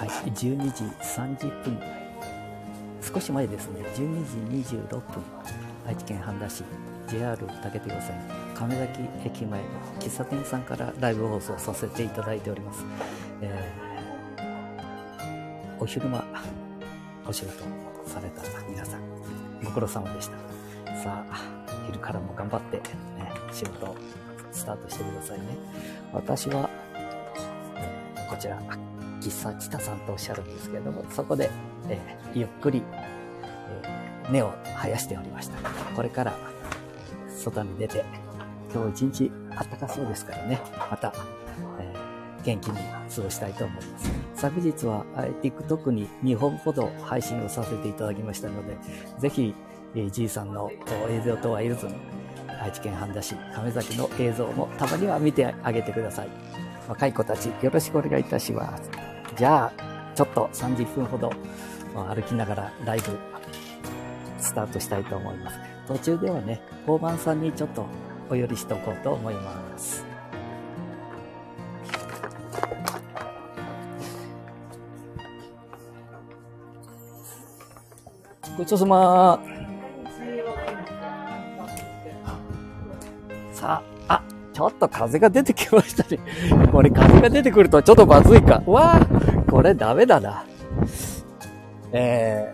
はい、12時30分。少し前ですね、12時26分。愛知県半田市 JR 竹手線亀崎駅前の喫茶店さんからライブ放送させていただいております。えー、お昼間、お仕事された皆さん、ご苦労様でした。さあ、昼からも頑張って、ね、仕事スタートしてくださいね。私は、こちら、喫茶チタさんとおっしゃるんですけれども、そこで、えー、ゆっくり、えー、根を生やしておりました。これから外に出て、今日一日暖かそうですからね、また、えー、元気に過ごしたいと思います。昨日は、えー、TikTok に2本ほど配信をさせていただきましたので、ぜひ、えー、じいさんの映像とは言わずに、愛知県半田市亀崎の映像もたまには見てあげてください。若い子たちよろしくお願いいたします。じゃあ、ちょっと30分ほど歩きながらライブスタートしたいと思います。途中ではね、交番さんにちょっとお寄りしておこうと思います。ごちそうさまさあ、あ、ちょっと風が出てきましたね。これ風が出てくるとちょっとまずいか。わあ、これダメだな。え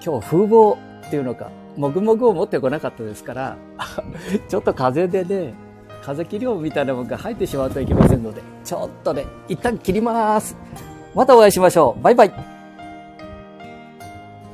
ー、今日風貌っていうのか、もぐもぐを持ってこなかったですから、ちょっと風でね、風切り音みたいなものが入ってしまうといけませんので、ちょっとね、一旦切ります。またお会いしましょう。バイバイ。